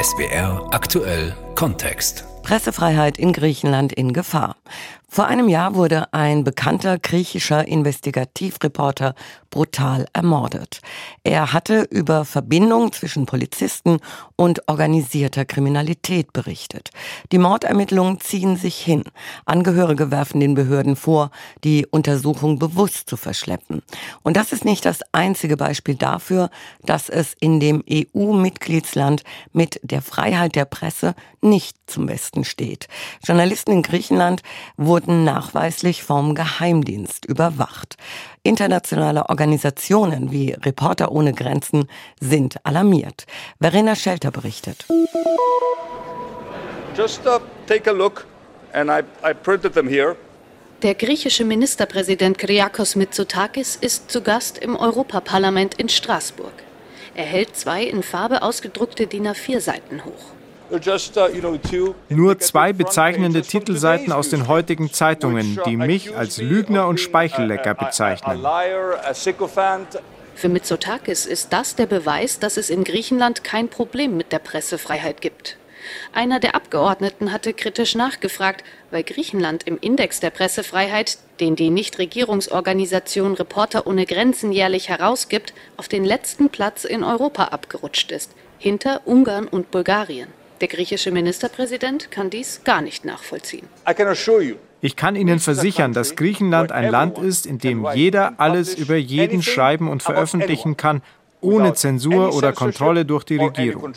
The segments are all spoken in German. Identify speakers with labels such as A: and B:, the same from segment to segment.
A: SBR aktuell Kontext.
B: Pressefreiheit in Griechenland in Gefahr. Vor einem Jahr wurde ein bekannter griechischer Investigativreporter brutal ermordet. Er hatte über Verbindungen zwischen Polizisten und organisierter Kriminalität berichtet. Die Mordermittlungen ziehen sich hin. Angehörige werfen den Behörden vor, die Untersuchung bewusst zu verschleppen. Und das ist nicht das einzige Beispiel dafür, dass es in dem EU-Mitgliedsland mit der Freiheit der Presse nicht zum Besten steht. Journalisten in Griechenland wurden nachweislich vom Geheimdienst überwacht. Internationale Organisationen wie Reporter ohne Grenzen sind alarmiert. Verena Schelter berichtet.
C: Just uh, take a look and I, I printed them here.
D: Der griechische Ministerpräsident Kyriakos Mitsotakis ist zu Gast im Europaparlament in Straßburg. Er hält zwei in Farbe ausgedruckte DIN A4-Seiten hoch.
E: Uh, Nur zwei bezeichnende Titelseiten aus den heutigen Zeitungen, die mich als Lügner und Speichellecker bezeichnen.
D: Für Mitsotakis ist das der Beweis, dass es in Griechenland kein Problem mit der Pressefreiheit gibt. Einer der Abgeordneten hatte kritisch nachgefragt, weil Griechenland im Index der Pressefreiheit, den die Nichtregierungsorganisation Reporter ohne Grenzen jährlich herausgibt, auf den letzten Platz in Europa abgerutscht ist, hinter Ungarn und Bulgarien. Der griechische Ministerpräsident kann dies gar nicht nachvollziehen.
E: Ich kann Ihnen versichern, dass Griechenland ein Land ist, in dem jeder alles über jeden schreiben und veröffentlichen kann, ohne Zensur oder Kontrolle durch die Regierung.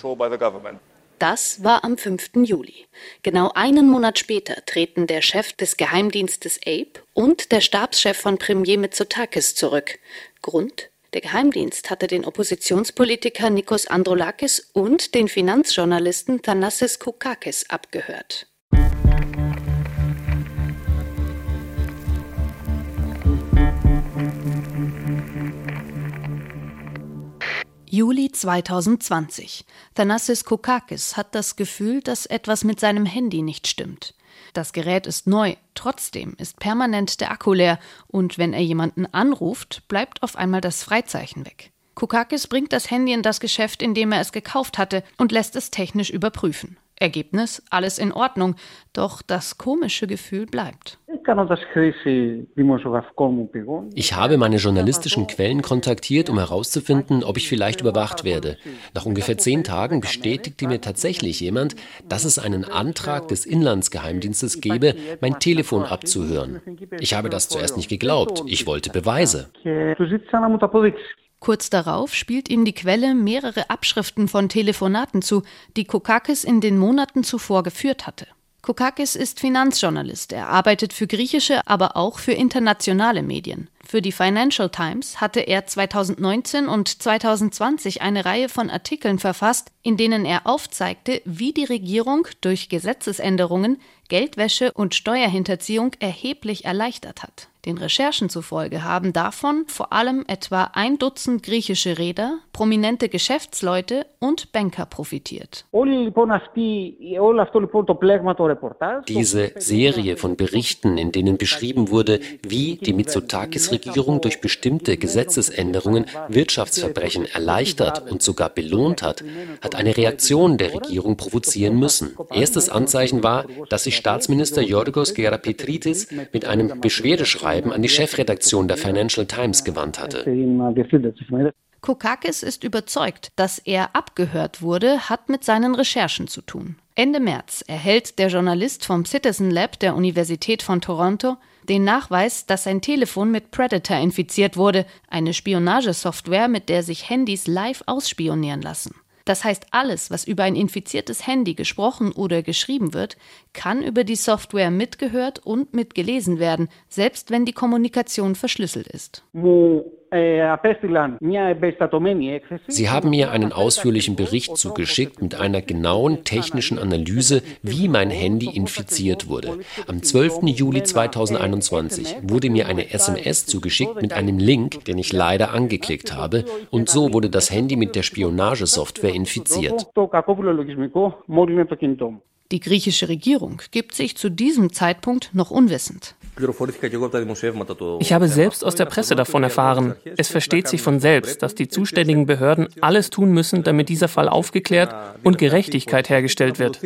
D: Das war am 5. Juli. Genau einen Monat später treten der Chef des Geheimdienstes APE und der Stabschef von Premier Mitsotakis zurück. Grund? Der Geheimdienst hatte den Oppositionspolitiker Nikos Androulakis und den Finanzjournalisten Thanassis Koukakis abgehört. Juli 2020. Thanassis Koukakis hat das Gefühl, dass etwas mit seinem Handy nicht stimmt. Das Gerät ist neu, trotzdem ist permanent der Akku leer und wenn er jemanden anruft, bleibt auf einmal das Freizeichen weg. Kukakis bringt das Handy in das Geschäft, in dem er es gekauft hatte und lässt es technisch überprüfen. Ergebnis, alles in Ordnung, doch das komische Gefühl bleibt.
F: Ich habe meine journalistischen Quellen kontaktiert, um herauszufinden, ob ich vielleicht überwacht werde. Nach ungefähr zehn Tagen bestätigte mir tatsächlich jemand, dass es einen Antrag des Inlandsgeheimdienstes gebe, mein Telefon abzuhören. Ich habe das zuerst nicht geglaubt. Ich wollte Beweise.
D: Kurz darauf spielt ihm die Quelle mehrere Abschriften von Telefonaten zu, die Kokakis in den Monaten zuvor geführt hatte. Kokakis ist Finanzjournalist. Er arbeitet für griechische, aber auch für internationale Medien. Für die Financial Times hatte er 2019 und 2020 eine Reihe von Artikeln verfasst, in denen er aufzeigte, wie die Regierung durch Gesetzesänderungen Geldwäsche und Steuerhinterziehung erheblich erleichtert hat. Den Recherchen zufolge haben davon vor allem etwa ein Dutzend griechische Reeder, prominente Geschäftsleute und Banker profitiert.
F: Diese Serie von Berichten, in denen beschrieben wurde, wie die Mitsotakis-Regierung durch bestimmte Gesetzesänderungen Wirtschaftsverbrechen erleichtert und sogar belohnt hat, hat eine Reaktion der Regierung provozieren müssen. Erstes Anzeichen war, dass sich Staatsminister Yorgos Gerapetritis mit einem Beschwerdeschreiben Schreiben an die Chefredaktion der Financial Times gewandt hatte.
D: Kokakis ist überzeugt, dass er abgehört wurde, hat mit seinen Recherchen zu tun. Ende März erhält der Journalist vom Citizen Lab der Universität von Toronto den Nachweis, dass sein Telefon mit Predator infiziert wurde, eine Spionagesoftware, mit der sich Handys live ausspionieren lassen. Das heißt, alles, was über ein infiziertes Handy gesprochen oder geschrieben wird, kann über die Software mitgehört und mitgelesen werden, selbst wenn die Kommunikation verschlüsselt ist.
F: Sie haben mir einen ausführlichen Bericht zugeschickt mit einer genauen technischen Analyse, wie mein Handy infiziert wurde. Am 12. Juli 2021 wurde mir eine SMS zugeschickt mit einem Link, den ich leider angeklickt habe, und so wurde das Handy mit der Spionagesoftware infiziert.
D: Die griechische Regierung gibt sich zu diesem Zeitpunkt noch unwissend.
G: Ich habe selbst aus der Presse davon erfahren. Es versteht sich von selbst, dass die zuständigen Behörden alles tun müssen, damit dieser Fall aufgeklärt und Gerechtigkeit hergestellt wird.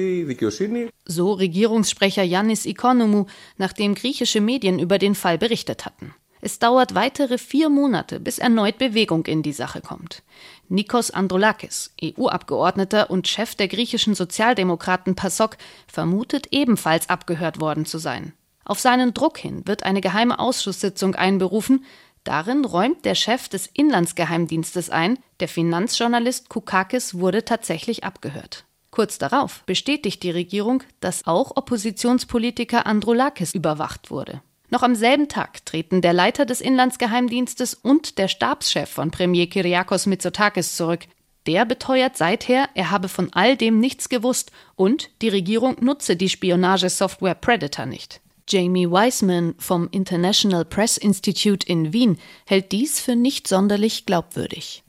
D: So Regierungssprecher Yannis Ikonomou, nachdem griechische Medien über den Fall berichtet hatten. Es dauert weitere vier Monate, bis erneut Bewegung in die Sache kommt. Nikos Androulakis, EU-Abgeordneter und Chef der griechischen Sozialdemokraten PASOK, vermutet ebenfalls abgehört worden zu sein. Auf seinen Druck hin wird eine geheime Ausschusssitzung einberufen. Darin räumt der Chef des Inlandsgeheimdienstes ein, der Finanzjournalist Koukakis wurde tatsächlich abgehört. Kurz darauf bestätigt die Regierung, dass auch Oppositionspolitiker Androulakis überwacht wurde. Noch am selben Tag treten der Leiter des Inlandsgeheimdienstes und der Stabschef von Premier Kyriakos Mitsotakis zurück. Der beteuert seither, er habe von all dem nichts gewusst und die Regierung nutze die Spionagesoftware Predator nicht. Jamie Weissman vom International Press Institute in Wien hält dies für nicht sonderlich glaubwürdig.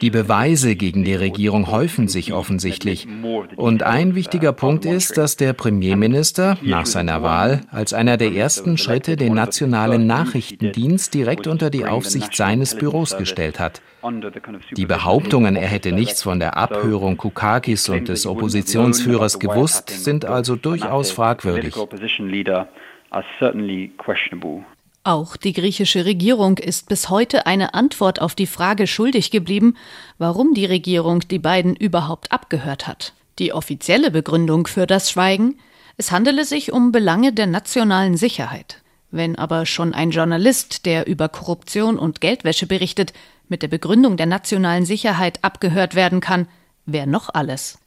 H: Die Beweise gegen die Regierung häufen sich offensichtlich. Und ein wichtiger Punkt ist, dass der Premierminister nach seiner Wahl als einer der ersten Schritte den nationalen Nachrichtendienst direkt unter die Aufsicht seines Büros gestellt hat. Die Behauptungen, er hätte nichts von der Abhörung Kukakis und des Oppositionsführers gewusst, sind also durchaus fragwürdig.
D: Auch die griechische Regierung ist bis heute eine Antwort auf die Frage schuldig geblieben, warum die Regierung die beiden überhaupt abgehört hat. Die offizielle Begründung für das Schweigen es handele sich um Belange der nationalen Sicherheit. Wenn aber schon ein Journalist, der über Korruption und Geldwäsche berichtet, mit der Begründung der nationalen Sicherheit abgehört werden kann, wer noch alles?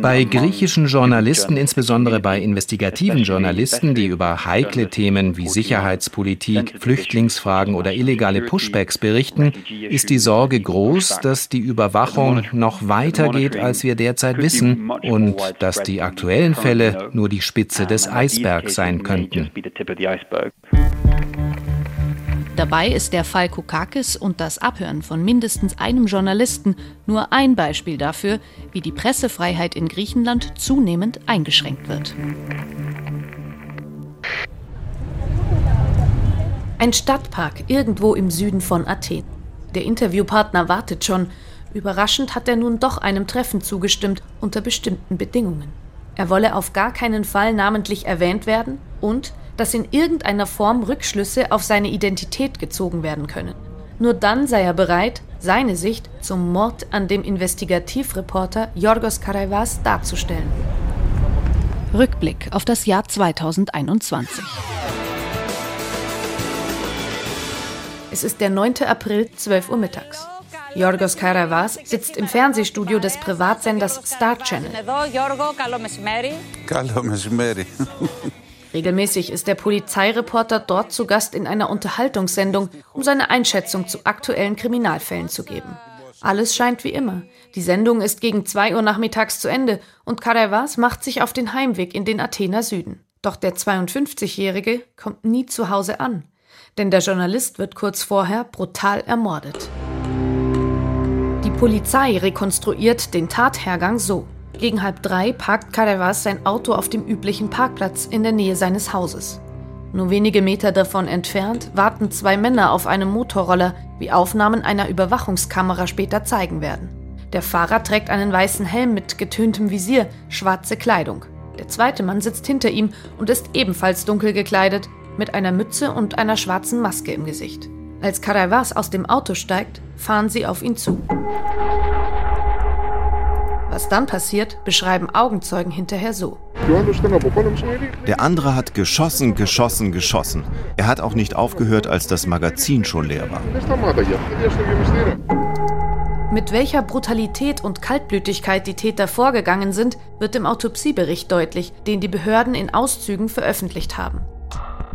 H: Bei griechischen Journalisten, insbesondere bei investigativen Journalisten, die über heikle Themen wie Sicherheitspolitik, Flüchtlingsfragen oder illegale Pushbacks berichten, ist die Sorge groß, dass die Überwachung noch weiter geht, als wir derzeit wissen und dass die aktuellen Fälle nur die Spitze des Eisbergs sein könnten.
D: Dabei ist der Fall Kokakis und das Abhören von mindestens einem Journalisten nur ein Beispiel dafür, wie die Pressefreiheit in Griechenland zunehmend eingeschränkt wird. Ein Stadtpark irgendwo im Süden von Athen. Der Interviewpartner wartet schon. Überraschend hat er nun doch einem Treffen zugestimmt unter bestimmten Bedingungen. Er wolle auf gar keinen Fall namentlich erwähnt werden und dass in irgendeiner Form Rückschlüsse auf seine Identität gezogen werden können. Nur dann sei er bereit, seine Sicht zum Mord an dem Investigativreporter Yorgos Karaivas darzustellen. Rückblick auf das Jahr 2021. Es ist der 9. April, 12 Uhr mittags. Yorgos Karaivas sitzt im Fernsehstudio des Privatsenders Star Channel. Regelmäßig ist der Polizeireporter dort zu Gast in einer Unterhaltungssendung, um seine Einschätzung zu aktuellen Kriminalfällen zu geben. Alles scheint wie immer. Die Sendung ist gegen 2 Uhr nachmittags zu Ende und Karevas macht sich auf den Heimweg in den Athener Süden. Doch der 52-Jährige kommt nie zu Hause an, denn der Journalist wird kurz vorher brutal ermordet. Die Polizei rekonstruiert den Tathergang so. Gegen halb drei parkt Karevas sein Auto auf dem üblichen Parkplatz in der Nähe seines Hauses. Nur wenige Meter davon entfernt warten zwei Männer auf einem Motorroller, wie Aufnahmen einer Überwachungskamera später zeigen werden. Der Fahrer trägt einen weißen Helm mit getöntem Visier, schwarze Kleidung. Der zweite Mann sitzt hinter ihm und ist ebenfalls dunkel gekleidet, mit einer Mütze und einer schwarzen Maske im Gesicht. Als Karevas aus dem Auto steigt, fahren sie auf ihn zu. Was dann passiert, beschreiben Augenzeugen hinterher so.
I: Der andere hat geschossen, geschossen, geschossen. Er hat auch nicht aufgehört, als das Magazin schon leer war.
D: Mit welcher Brutalität und Kaltblütigkeit die Täter vorgegangen sind, wird im Autopsiebericht deutlich, den die Behörden in Auszügen veröffentlicht haben.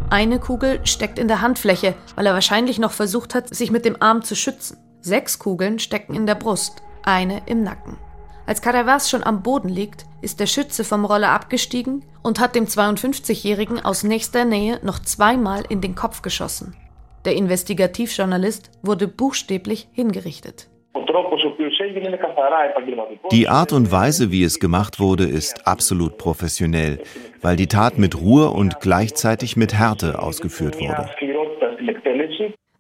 D: Eine Kugel steckt in der Handfläche, weil er wahrscheinlich noch versucht hat, sich mit dem Arm zu schützen. Sechs Kugeln stecken in der Brust, eine im Nacken. Als Caravas schon am Boden liegt, ist der Schütze vom Roller abgestiegen und hat dem 52-Jährigen aus nächster Nähe noch zweimal in den Kopf geschossen. Der Investigativjournalist wurde buchstäblich hingerichtet.
I: Die Art und Weise, wie es gemacht wurde, ist absolut professionell, weil die Tat mit Ruhe und gleichzeitig mit Härte ausgeführt wurde.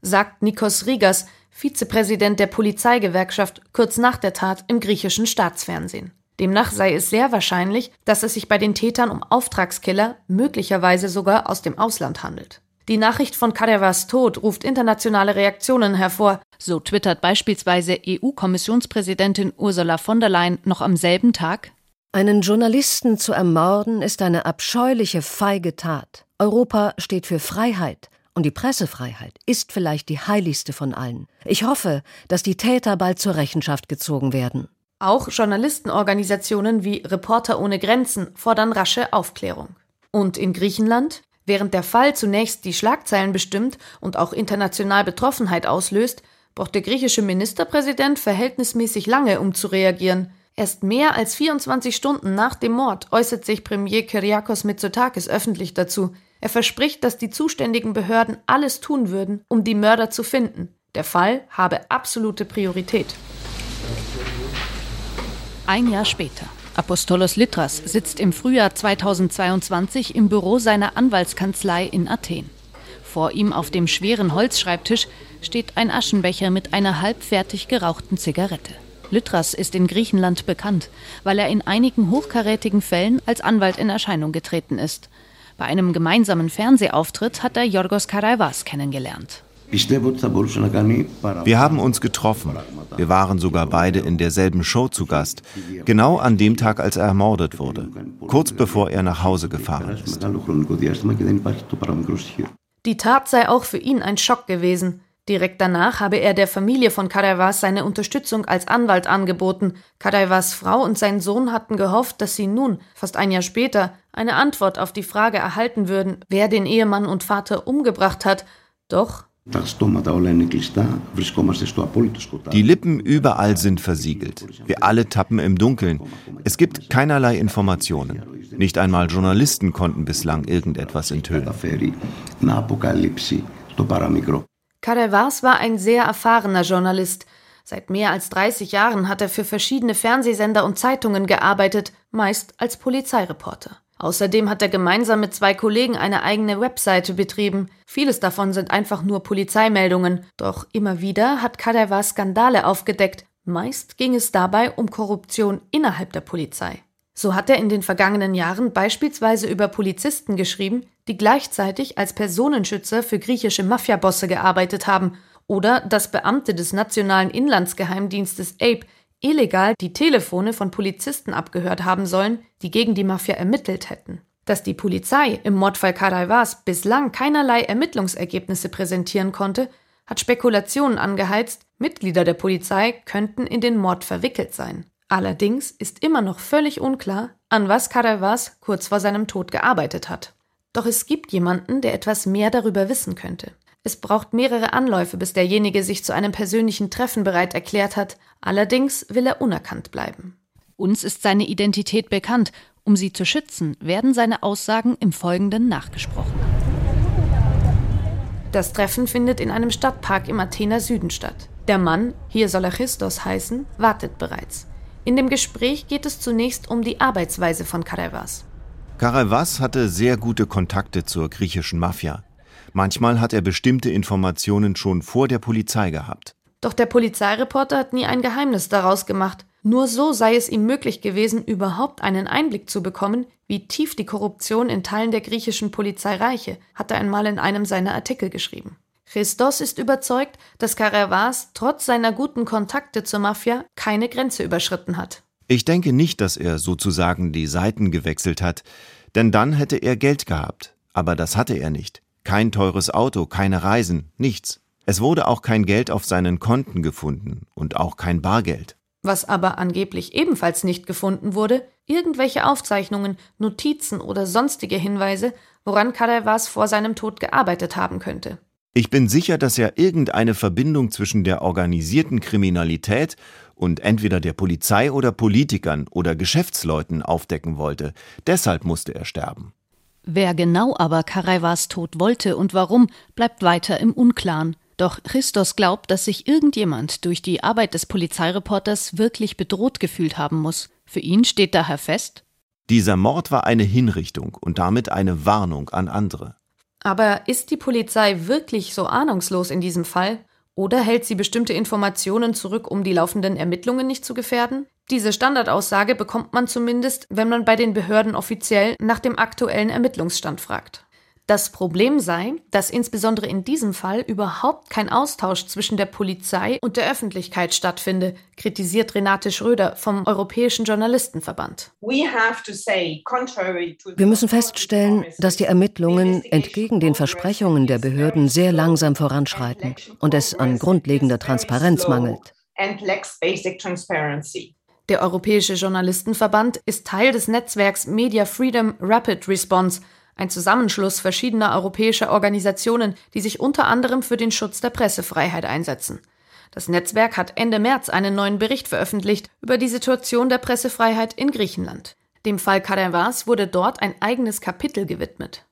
D: Sagt Nikos Rigas, Vizepräsident der Polizeigewerkschaft, kurz nach der Tat im griechischen Staatsfernsehen. Demnach sei es sehr wahrscheinlich, dass es sich bei den Tätern um Auftragskiller, möglicherweise sogar aus dem Ausland handelt. Die Nachricht von Kadevas Tod ruft internationale Reaktionen hervor. So twittert beispielsweise EU-Kommissionspräsidentin Ursula von der Leyen noch am selben Tag.
J: Einen Journalisten zu ermorden ist eine abscheuliche, feige Tat. Europa steht für Freiheit. Und die Pressefreiheit ist vielleicht die heiligste von allen. Ich hoffe, dass die Täter bald zur Rechenschaft gezogen werden.
D: Auch Journalistenorganisationen wie Reporter ohne Grenzen fordern rasche Aufklärung. Und in Griechenland? Während der Fall zunächst die Schlagzeilen bestimmt und auch international Betroffenheit auslöst, braucht der griechische Ministerpräsident verhältnismäßig lange, um zu reagieren. Erst mehr als 24 Stunden nach dem Mord äußert sich Premier Kyriakos Mitsotakis öffentlich dazu. Er verspricht, dass die zuständigen Behörden alles tun würden, um die Mörder zu finden. Der Fall habe absolute Priorität. Ein Jahr später. Apostolos Litras sitzt im Frühjahr 2022 im Büro seiner Anwaltskanzlei in Athen. Vor ihm auf dem schweren Holzschreibtisch steht ein Aschenbecher mit einer halbfertig gerauchten Zigarette. Litras ist in Griechenland bekannt, weil er in einigen hochkarätigen Fällen als Anwalt in Erscheinung getreten ist. Bei einem gemeinsamen Fernsehauftritt hat er Yorgos Karaivas kennengelernt.
I: Wir haben uns getroffen. Wir waren sogar beide in derselben Show zu Gast. Genau an dem Tag, als er ermordet wurde. Kurz bevor er nach Hause gefahren ist.
D: Die Tat sei auch für ihn ein Schock gewesen. Direkt danach habe er der Familie von Karaivas seine Unterstützung als Anwalt angeboten. Karaivas Frau und sein Sohn hatten gehofft, dass sie nun, fast ein Jahr später, eine Antwort auf die Frage erhalten würden, wer den Ehemann und Vater umgebracht hat. Doch
I: die Lippen überall sind versiegelt. Wir alle tappen im Dunkeln. Es gibt keinerlei Informationen. Nicht einmal Journalisten konnten bislang irgendetwas enthüllen.
D: Karevas war ein sehr erfahrener Journalist. Seit mehr als 30 Jahren hat er für verschiedene Fernsehsender und Zeitungen gearbeitet, meist als Polizeireporter. Außerdem hat er gemeinsam mit zwei Kollegen eine eigene Webseite betrieben. Vieles davon sind einfach nur Polizeimeldungen. Doch immer wieder hat Kadeva Skandale aufgedeckt. Meist ging es dabei um Korruption innerhalb der Polizei. So hat er in den vergangenen Jahren beispielsweise über Polizisten geschrieben, die gleichzeitig als Personenschützer für griechische Mafiabosse gearbeitet haben, oder dass Beamte des nationalen Inlandsgeheimdienstes APE illegal die Telefone von Polizisten abgehört haben sollen, die gegen die Mafia ermittelt hätten. Dass die Polizei im Mordfall Karaivas bislang keinerlei Ermittlungsergebnisse präsentieren konnte, hat Spekulationen angeheizt, Mitglieder der Polizei könnten in den Mord verwickelt sein. Allerdings ist immer noch völlig unklar, an was Karaivas kurz vor seinem Tod gearbeitet hat. Doch es gibt jemanden, der etwas mehr darüber wissen könnte. Es braucht mehrere Anläufe, bis derjenige sich zu einem persönlichen Treffen bereit erklärt hat. Allerdings will er unerkannt bleiben. Uns ist seine Identität bekannt. Um sie zu schützen, werden seine Aussagen im Folgenden nachgesprochen. Das Treffen findet in einem Stadtpark im Athener Süden statt. Der Mann, hier soll er Christos heißen, wartet bereits. In dem Gespräch geht es zunächst um die Arbeitsweise von Karevas.
I: Karevas hatte sehr gute Kontakte zur griechischen Mafia. Manchmal hat er bestimmte Informationen schon vor der Polizei gehabt.
D: Doch der Polizeireporter hat nie ein Geheimnis daraus gemacht. Nur so sei es ihm möglich gewesen, überhaupt einen Einblick zu bekommen, wie tief die Korruption in Teilen der griechischen Polizei reiche, hat er einmal in einem seiner Artikel geschrieben. Christos ist überzeugt, dass Caravas trotz seiner guten Kontakte zur Mafia keine Grenze überschritten hat.
I: Ich denke nicht, dass er sozusagen die Seiten gewechselt hat, denn dann hätte er Geld gehabt. Aber das hatte er nicht. Kein teures Auto, keine Reisen, nichts. Es wurde auch kein Geld auf seinen Konten gefunden und auch kein Bargeld.
D: Was aber angeblich ebenfalls nicht gefunden wurde, irgendwelche Aufzeichnungen, Notizen oder sonstige Hinweise, woran Kadavas vor seinem Tod gearbeitet haben könnte.
I: Ich bin sicher, dass er irgendeine Verbindung zwischen der organisierten Kriminalität und entweder der Polizei oder Politikern oder Geschäftsleuten aufdecken wollte. Deshalb musste er sterben.
D: Wer genau aber Karaivas Tod wollte und warum, bleibt weiter im Unklaren. Doch Christos glaubt, dass sich irgendjemand durch die Arbeit des Polizeireporters wirklich bedroht gefühlt haben muss. Für ihn steht daher fest,
I: dieser Mord war eine Hinrichtung und damit eine Warnung an andere.
D: Aber ist die Polizei wirklich so ahnungslos in diesem Fall? Oder hält sie bestimmte Informationen zurück, um die laufenden Ermittlungen nicht zu gefährden? Diese Standardaussage bekommt man zumindest, wenn man bei den Behörden offiziell nach dem aktuellen Ermittlungsstand fragt. Das Problem sei, dass insbesondere in diesem Fall überhaupt kein Austausch zwischen der Polizei und der Öffentlichkeit stattfinde, kritisiert Renate Schröder vom Europäischen Journalistenverband.
J: Wir müssen feststellen, dass die Ermittlungen entgegen den Versprechungen der Behörden sehr langsam voranschreiten und es an grundlegender Transparenz mangelt.
D: Der Europäische Journalistenverband ist Teil des Netzwerks Media Freedom Rapid Response, ein Zusammenschluss verschiedener europäischer Organisationen, die sich unter anderem für den Schutz der Pressefreiheit einsetzen. Das Netzwerk hat Ende März einen neuen Bericht veröffentlicht über die Situation der Pressefreiheit in Griechenland. Dem Fall Kadavas wurde dort ein eigenes Kapitel gewidmet.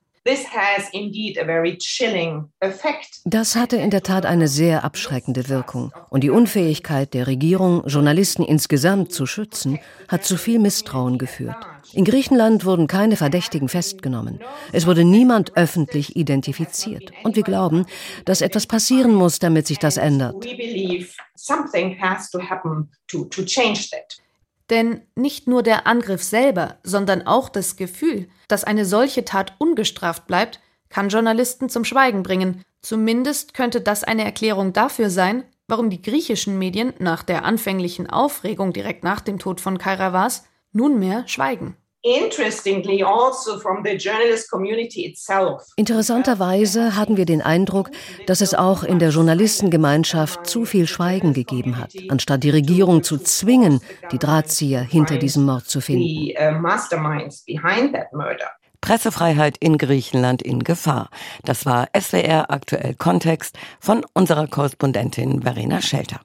J: Das hatte in der Tat eine sehr abschreckende Wirkung. Und die Unfähigkeit der Regierung, Journalisten insgesamt zu schützen, hat zu viel Misstrauen geführt. In Griechenland wurden keine Verdächtigen festgenommen. Es wurde niemand öffentlich identifiziert. Und wir glauben, dass etwas passieren muss, damit sich das ändert.
D: Denn nicht nur der Angriff selber, sondern auch das Gefühl, dass eine solche Tat ungestraft bleibt, kann Journalisten zum Schweigen bringen. Zumindest könnte das eine Erklärung dafür sein, warum die griechischen Medien nach der anfänglichen Aufregung direkt nach dem Tod von Kairavas nunmehr schweigen.
J: Also Interessanterweise hatten wir den Eindruck, dass es auch in der Journalistengemeinschaft zu viel Schweigen gegeben hat, anstatt die Regierung zu zwingen, die Drahtzieher hinter diesem Mord zu finden.
B: Uh, Pressefreiheit in Griechenland in Gefahr. Das war SWR aktuell Kontext von unserer Korrespondentin Verena Schelter.